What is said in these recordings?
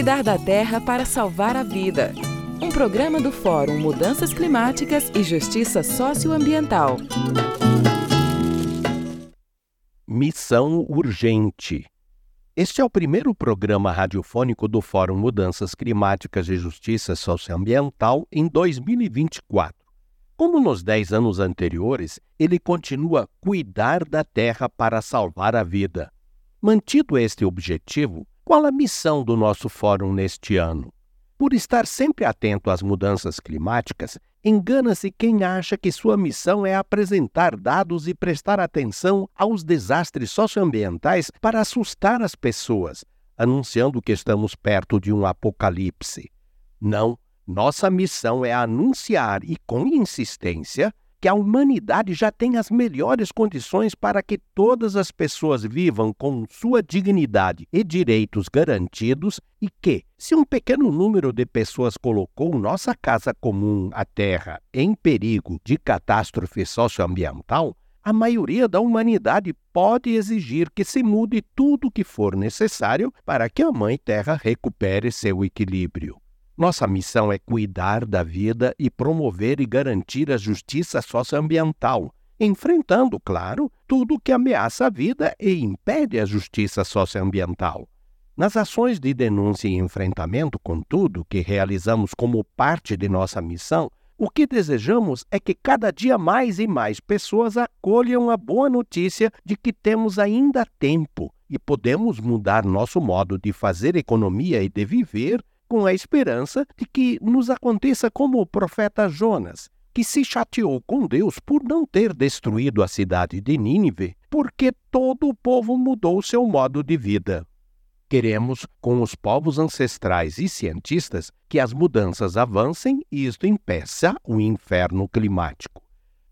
Cuidar da Terra para Salvar a Vida. Um programa do Fórum Mudanças Climáticas e Justiça Socioambiental. Missão Urgente. Este é o primeiro programa radiofônico do Fórum Mudanças Climáticas e Justiça Socioambiental em 2024. Como nos dez anos anteriores, ele continua cuidar da Terra para salvar a vida. Mantido este objetivo, qual a missão do nosso fórum neste ano? Por estar sempre atento às mudanças climáticas, engana-se quem acha que sua missão é apresentar dados e prestar atenção aos desastres socioambientais para assustar as pessoas, anunciando que estamos perto de um apocalipse. Não, nossa missão é anunciar e com insistência que a humanidade já tem as melhores condições para que todas as pessoas vivam com sua dignidade e direitos garantidos e que, se um pequeno número de pessoas colocou nossa casa comum, a Terra, em perigo de catástrofe socioambiental, a maioria da humanidade pode exigir que se mude tudo o que for necessário para que a Mãe Terra recupere seu equilíbrio. Nossa missão é cuidar da vida e promover e garantir a justiça socioambiental, enfrentando, claro, tudo que ameaça a vida e impede a justiça socioambiental. Nas ações de denúncia e enfrentamento, contudo, que realizamos como parte de nossa missão, o que desejamos é que cada dia mais e mais pessoas acolham a boa notícia de que temos ainda tempo e podemos mudar nosso modo de fazer economia e de viver com a esperança de que nos aconteça como o profeta Jonas, que se chateou com Deus por não ter destruído a cidade de Nínive, porque todo o povo mudou seu modo de vida. Queremos, com os povos ancestrais e cientistas, que as mudanças avancem e isto impeça o inferno climático.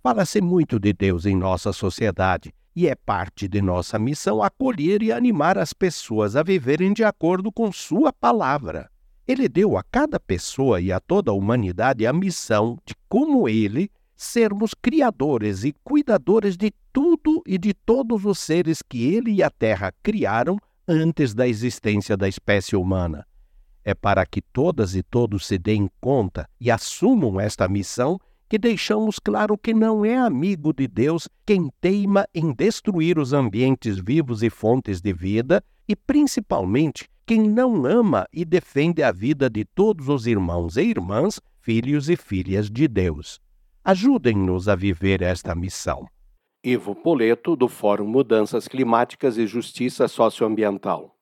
Fala-se muito de Deus em nossa sociedade e é parte de nossa missão acolher e animar as pessoas a viverem de acordo com Sua palavra. Ele deu a cada pessoa e a toda a humanidade a missão de, como ele, sermos criadores e cuidadores de tudo e de todos os seres que ele e a Terra criaram antes da existência da espécie humana. É para que todas e todos se deem conta e assumam esta missão que deixamos claro que não é amigo de Deus quem teima em destruir os ambientes vivos e fontes de vida, e principalmente quem não ama e defende a vida de todos os irmãos e irmãs, filhos e filhas de Deus. Ajudem-nos a viver esta missão. Ivo Poleto, do Fórum Mudanças Climáticas e Justiça Socioambiental.